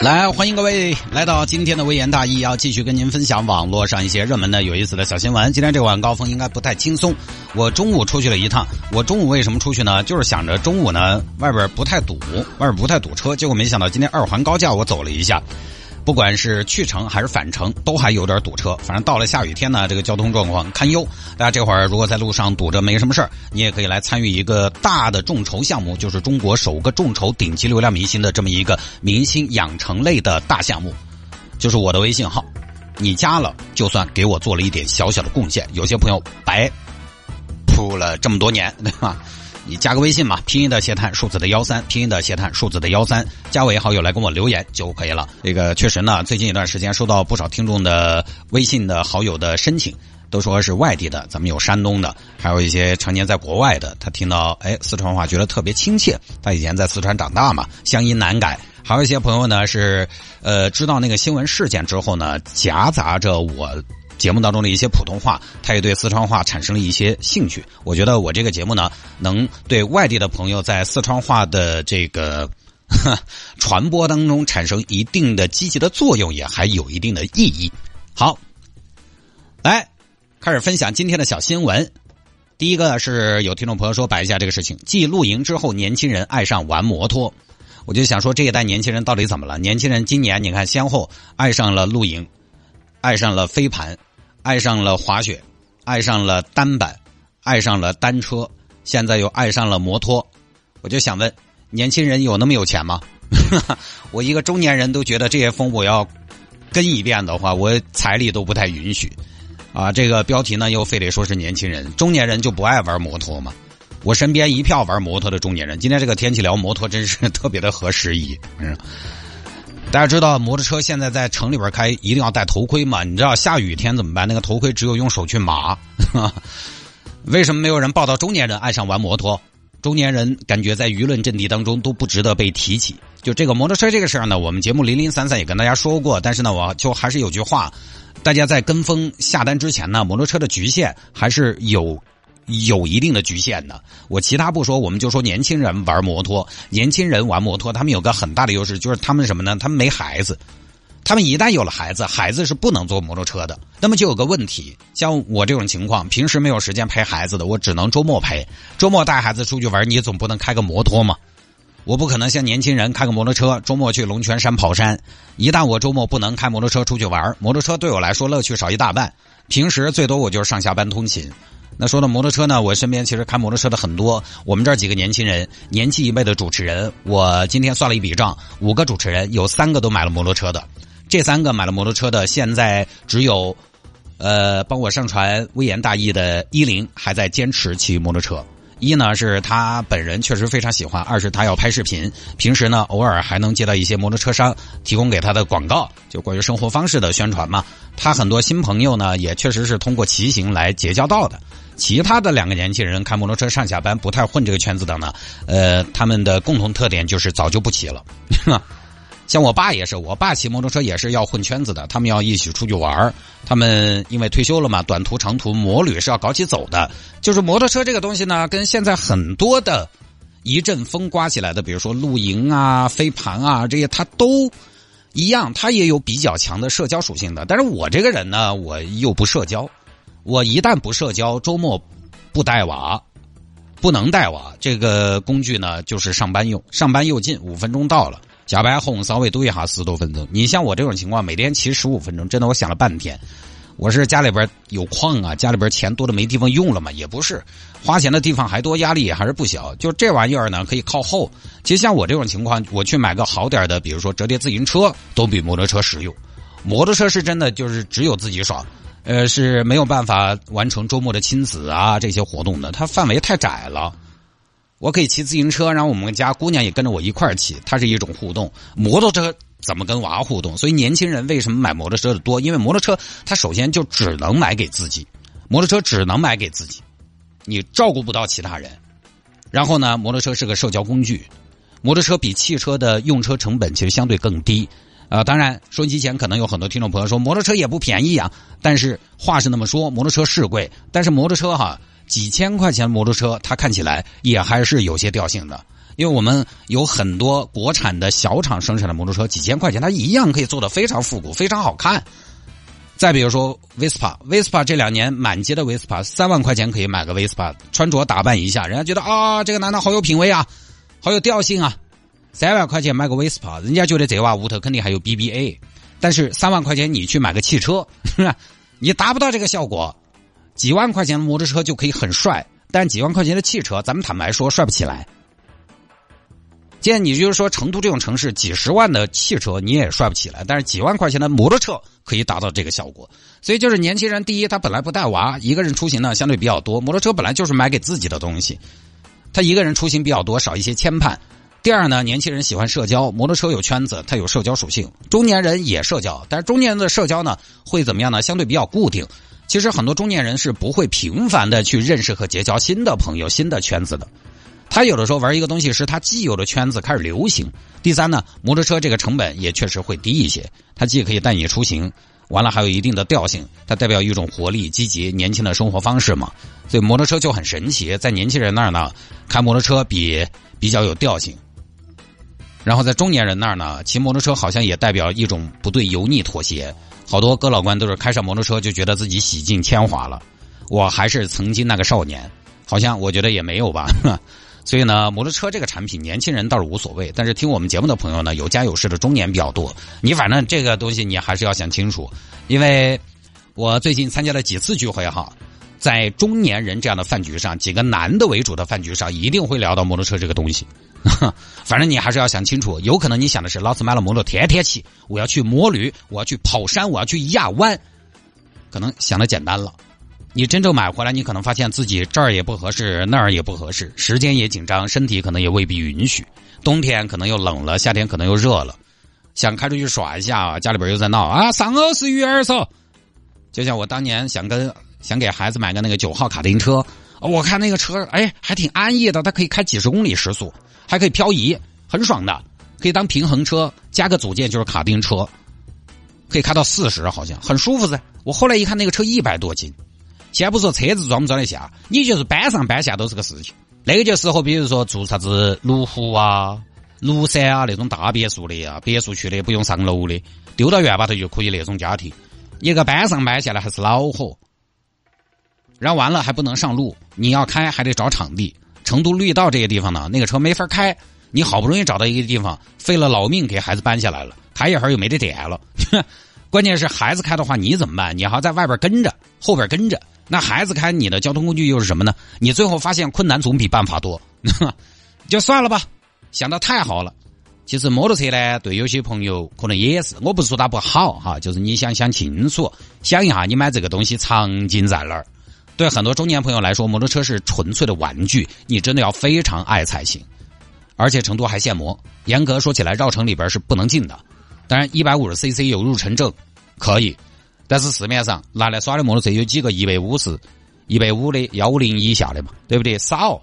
来，欢迎各位来到今天的微言大义，要继续跟您分享网络上一些热门的、有意思的小新闻。今天这晚高峰应该不太轻松。我中午出去了一趟，我中午为什么出去呢？就是想着中午呢外边不太堵，外边不太堵车。结果没想到今天二环高架我走了一下。不管是去程还是返程，都还有点堵车。反正到了下雨天呢，这个交通状况堪忧。大家这会儿如果在路上堵着没什么事儿，你也可以来参与一个大的众筹项目，就是中国首个众筹顶级流量明星的这么一个明星养成类的大项目，就是我的微信号，你加了就算给我做了一点小小的贡献。有些朋友白铺了这么多年，对吧？你加个微信嘛，拼音的谢探，数字的幺三，拼音的谢探，数字的幺三，加为好友来跟我留言就可以了。这个确实呢，最近一段时间收到不少听众的微信的好友的申请，都说是外地的，咱们有山东的，还有一些常年在国外的，他听到哎四川话觉得特别亲切，他以前在四川长大嘛，乡音难改。还有一些朋友呢是呃知道那个新闻事件之后呢，夹杂着我。节目当中的一些普通话，他也对四川话产生了一些兴趣。我觉得我这个节目呢，能对外地的朋友在四川话的这个 传播当中产生一定的积极的作用，也还有一定的意义。好，来开始分享今天的小新闻。第一个是有听众朋友说摆一下这个事情：继露营之后，年轻人爱上玩摩托。我就想说，这一代年轻人到底怎么了？年轻人今年你看，先后爱上了露营，爱上了飞盘。爱上了滑雪，爱上了单板，爱上了单车，现在又爱上了摩托。我就想问，年轻人有那么有钱吗？我一个中年人都觉得这些风我要跟一遍的话，我财力都不太允许。啊，这个标题呢又非得说是年轻人，中年人就不爱玩摩托吗？我身边一票玩摩托的中年人，今天这个天气聊摩托真是特别的合时宜。嗯。大家知道摩托车现在在城里边开一定要戴头盔嘛？你知道下雨天怎么办？那个头盔只有用手去码。为什么没有人报道中年人爱上玩摩托？中年人感觉在舆论阵地当中都不值得被提起。就这个摩托车这个事儿呢，我们节目零零散散也跟大家说过，但是呢，我就还是有句话，大家在跟风下单之前呢，摩托车的局限还是有。有一定的局限的。我其他不说，我们就说年轻人玩摩托。年轻人玩摩托，他们有个很大的优势，就是他们什么呢？他们没孩子。他们一旦有了孩子，孩子是不能坐摩托车的。那么就有个问题，像我这种情况，平时没有时间陪孩子的，我只能周末陪。周末带孩子出去玩，你总不能开个摩托嘛？我不可能像年轻人开个摩托车，周末去龙泉山跑山。一旦我周末不能开摩托车出去玩，摩托车对我来说乐趣少一大半。平时最多我就是上下班通勤。那说到摩托车呢，我身边其实开摩托车的很多。我们这儿几个年轻人，年轻一辈的主持人，我今天算了一笔账，五个主持人有三个都买了摩托车的。这三个买了摩托车的，现在只有，呃，帮我上传微言大义的依林还在坚持骑摩托车。一呢是他本人确实非常喜欢，二是他要拍视频，平时呢偶尔还能接到一些摩托车商提供给他的广告，就关于生活方式的宣传嘛。他很多新朋友呢，也确实是通过骑行来结交到的。其他的两个年轻人开摩托车上下班不太混这个圈子的呢，呃，他们的共同特点就是早就不骑了。像我爸也是，我爸骑摩托车也是要混圈子的，他们要一起出去玩他们因为退休了嘛，短途长途摩旅是要搞起走的。就是摩托车这个东西呢，跟现在很多的一阵风刮起来的，比如说露营啊、飞盘啊这些，它都一样，它也有比较强的社交属性的。但是我这个人呢，我又不社交。我一旦不社交，周末不带娃，不能带娃。这个工具呢，就是上班用，上班又近，五分钟到了。加班后稍微堵一下十多分钟。你像我这种情况，每天骑十五分钟，真的我想了半天。我是家里边有矿啊，家里边钱多的没地方用了嘛？也不是，花钱的地方还多，压力也还是不小。就这玩意儿呢，可以靠后。其实像我这种情况，我去买个好点的，比如说折叠自行车，都比摩托车实用。摩托车是真的就是只有自己爽。呃，是没有办法完成周末的亲子啊这些活动的，它范围太窄了。我可以骑自行车，然后我们家姑娘也跟着我一块儿骑，它是一种互动。摩托车怎么跟娃互动？所以年轻人为什么买摩托车的多？因为摩托车它首先就只能买给自己，摩托车只能买给自己，你照顾不到其他人。然后呢，摩托车是个社交工具，摩托车比汽车的用车成本其实相对更低。呃，当然，收音机前可能有很多听众朋友说，摩托车也不便宜啊。但是话是那么说，摩托车是贵，但是摩托车哈，几千块钱摩托车，它看起来也还是有些调性的。因为我们有很多国产的小厂生产的摩托车，几千块钱它一样可以做的非常复古、非常好看。再比如说 Vespa，Vespa 这两年满街的 Vespa，三万块钱可以买个 Vespa，穿着打扮一下，人家觉得啊，这个男的好有品味啊，好有调性啊。三万块钱买个 Vespa，人家觉得这娃屋头肯定还有 BBA。但是三万块钱你去买个汽车，你达不到这个效果。几万块钱的摩托车就可以很帅，但几万块钱的汽车，咱们坦白说帅不起来。既然你就是说成都这种城市，几十万的汽车你也帅不起来，但是几万块钱的摩托车可以达到这个效果。所以就是年轻人，第一他本来不带娃，一个人出行呢相对比较多，摩托车本来就是买给自己的东西，他一个人出行比较多，少一些牵绊。第二呢，年轻人喜欢社交，摩托车有圈子，它有社交属性。中年人也社交，但是中年人的社交呢会怎么样呢？相对比较固定。其实很多中年人是不会频繁的去认识和结交新的朋友、新的圈子的。他有的时候玩一个东西是他既有的圈子开始流行。第三呢，摩托车这个成本也确实会低一些，它既可以带你出行，完了还有一定的调性，它代表一种活力、积极、年轻的生活方式嘛。所以摩托车就很神奇，在年轻人那儿呢，开摩托车比比较有调性。然后在中年人那儿呢，骑摩托车好像也代表一种不对油腻妥协。好多哥老倌都是开上摩托车就觉得自己洗尽铅华了，我还是曾经那个少年。好像我觉得也没有吧，所以呢，摩托车这个产品，年轻人倒是无所谓。但是听我们节目的朋友呢，有家有室的中年比较多。你反正这个东西你还是要想清楚，因为我最近参加了几次聚会哈，在中年人这样的饭局上，几个男的为主的饭局上，一定会聊到摩托车这个东西。反正你还是要想清楚，有可能你想的是，老子买了摩托天天骑，我要去摩旅，我要去跑山，我要去压弯，可能想的简单了。你真正买回来，你可能发现自己这儿也不合适，那儿也不合适，时间也紧张，身体可能也未必允许。冬天可能又冷了，夏天可能又热了，想开出去耍一下，家里边又在闹啊，上欧是鱼儿嗦。就像我当年想跟想给孩子买个那个九号卡丁车，我看那个车，哎，还挺安逸的，它可以开几十公里时速，还可以漂移，很爽的，可以当平衡车，加个组件就是卡丁车，可以开到四十，好像很舒服噻。我后来一看，那个车一百多斤。先不说车子装不装得下，你就是搬上搬下都是个事情。那个就适合，比如说住啥子麓湖啊、庐山啊那种大别墅的呀，别墅区的不用上楼的，丢到院坝头就可以那种家庭。一个搬上搬下来还是恼火，然后完了还不能上路，你要开还得找场地。成都绿道这些地方呢，那个车没法开。你好不容易找到一个地方，费了老命给孩子搬下来了，开一会又没得电了。关键是孩子开的话，你怎么办？你还要在外边跟着，后边跟着。那孩子开你的交通工具又是什么呢？你最后发现困难总比办法多，就算了吧。想的太好了。其实摩托车呢，对有些朋友可能也是，我不是说它不好哈，就是你想想清楚，想一下你买这个东西场景在哪儿。对很多中年朋友来说，摩托车是纯粹的玩具，你真的要非常爱才行。而且成都还限摩，严格说起来，绕城里边是不能进的。当然，一百五十 CC 有入城证，可以。但是市面上拿来耍的摩托车有几个一百五十、一百五的幺五零以下的嘛，对不对？少，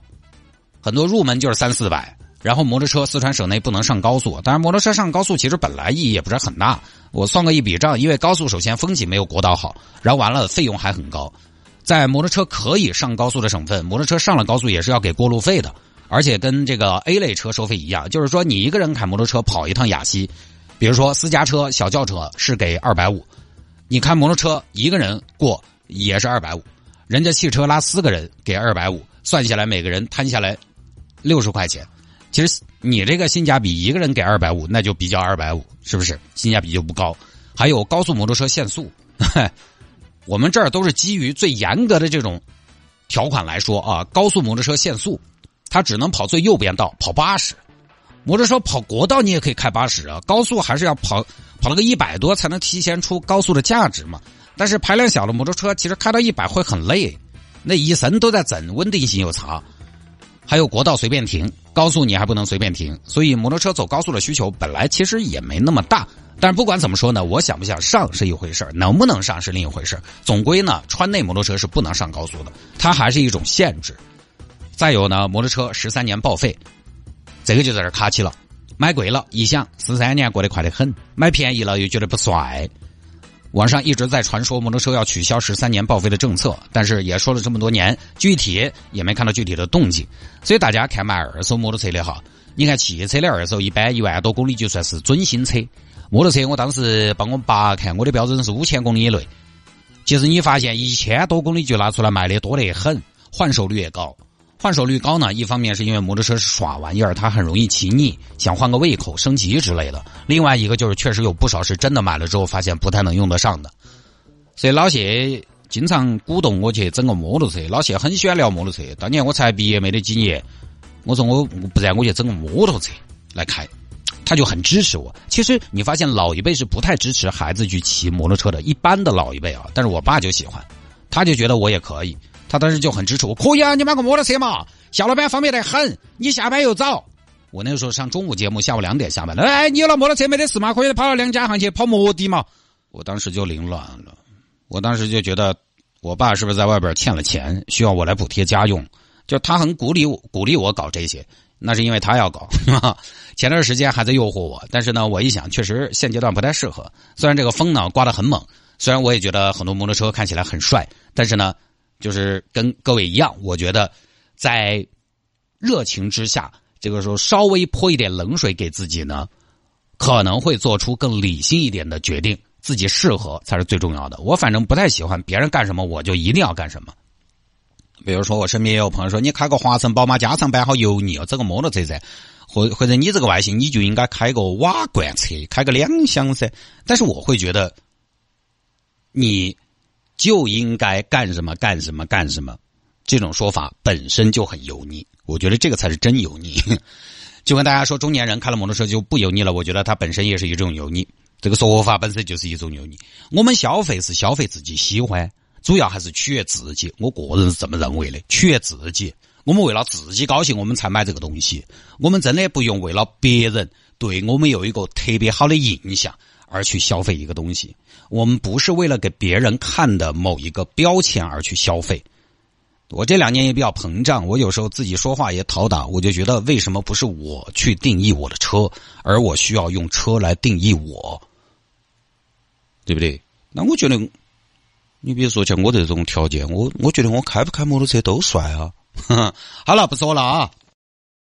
很多入门就是三四百。然后摩托车四川省内不能上高速，当然摩托车上高速其实本来意义也不是很大。我算过一笔账，因为高速首先风景没有国道好，然后完了费用还很高。在摩托车可以上高速的省份，摩托车上了高速也是要给过路费的，而且跟这个 A 类车收费一样，就是说你一个人开摩托车跑一趟雅西，比如说私家车、小轿车是给二百五。你开摩托车一个人过也是二百五，人家汽车拉四个人给二百五，算下来每个人摊下来六十块钱。其实你这个性价比，一个人给二百五，那就比较二百五，是不是性价比就不高？还有高速摩托车限速，我们这儿都是基于最严格的这种条款来说啊，高速摩托车限速，它只能跑最右边道，跑八十。摩托车跑国道你也可以开八十啊，高速还是要跑。跑了个一百多才能体现出高速的价值嘛？但是排量小的摩托车其实开到一百会很累，那一身都在震，稳定性又差。还有国道随便停，高速你还不能随便停，所以摩托车走高速的需求本来其实也没那么大。但是不管怎么说呢，我想不想上是一回事能不能上是另一回事总归呢，川内摩托车是不能上高速的，它还是一种限制。再有呢，摩托车十三年报废，这个就在这卡起了。买贵了，一想十三年过得快得很；买便宜了，又觉得不帅。网上一直在传说摩托车要取消十三年报废的政策，但是也说了这么多年，具体也没看到具体的动静。所以大家看买二手摩托车的哈，你看汽车的二手一般一万多公里就算是准新车，摩托车我当时帮我爸看，我的标准是五千公里以内。其实你发现一千多公里就拿出来卖的多得很，换手率也高。换手率高呢，一方面是因为摩托车是耍玩意儿，它很容易骑腻，想换个胃口、升级之类的；另外一个就是确实有不少是真的买了之后发现不太能用得上的。所以老谢经常鼓动我去整个摩托车，老谢很喜欢聊摩托车。当年我才毕业没得几年，我说我不然我去整个摩托车来开，他就很支持我。其实你发现老一辈是不太支持孩子去骑摩托车的，一般的老一辈啊，但是我爸就喜欢，他就觉得我也可以。他当时就很支持我，可以啊，你买个摩托车嘛，下了班方便得很。你下班又早，我那个时候上中午节目，下午两点下班。哎，你有了摩托车没得事嘛，可以跑到两家行去跑摩的嘛。我当时就凌乱了，我当时就觉得我爸是不是在外边欠了钱，需要我来补贴家用？就他很鼓励，鼓励我搞这些，那是因为他要搞。前段时间还在诱惑我，但是呢，我一想，确实现阶段不太适合。虽然这个风呢刮得很猛，虽然我也觉得很多摩托车看起来很帅，但是呢。就是跟各位一样，我觉得在热情之下，这个时候稍微泼一点冷水给自己呢，可能会做出更理性一点的决定，自己适合才是最重要的。我反正不太喜欢别人干什么我就一定要干什么。比如说，我身边也有朋友说：“你开个华晨宝马加长版好油腻哦，整个摩托车噻，或或者你这个外形你就应该开个瓦罐车，开个两厢噻。”但是我会觉得你。就应该干什么干什么干什么，这种说法本身就很油腻。我觉得这个才是真油腻。就跟大家说，中年人开了摩托车就不油腻了。我觉得它本身也是一种油腻。这个说法本身就是一种油腻。我们消费是消费自己喜欢，主要还是取悦自己。我个人是这么认为的，取悦自己。我们为了自己高兴，我们才买这个东西。我们真的不用为了别人对我们有一个特别好的印象。而去消费一个东西，我们不是为了给别人看的某一个标签而去消费。我这两年也比较膨胀，我有时候自己说话也讨打，我就觉得为什么不是我去定义我的车，而我需要用车来定义我，对不对？那我觉得，你比如说像我这种条件，我我觉得我开不开摩托车都帅啊。好了，不说了啊。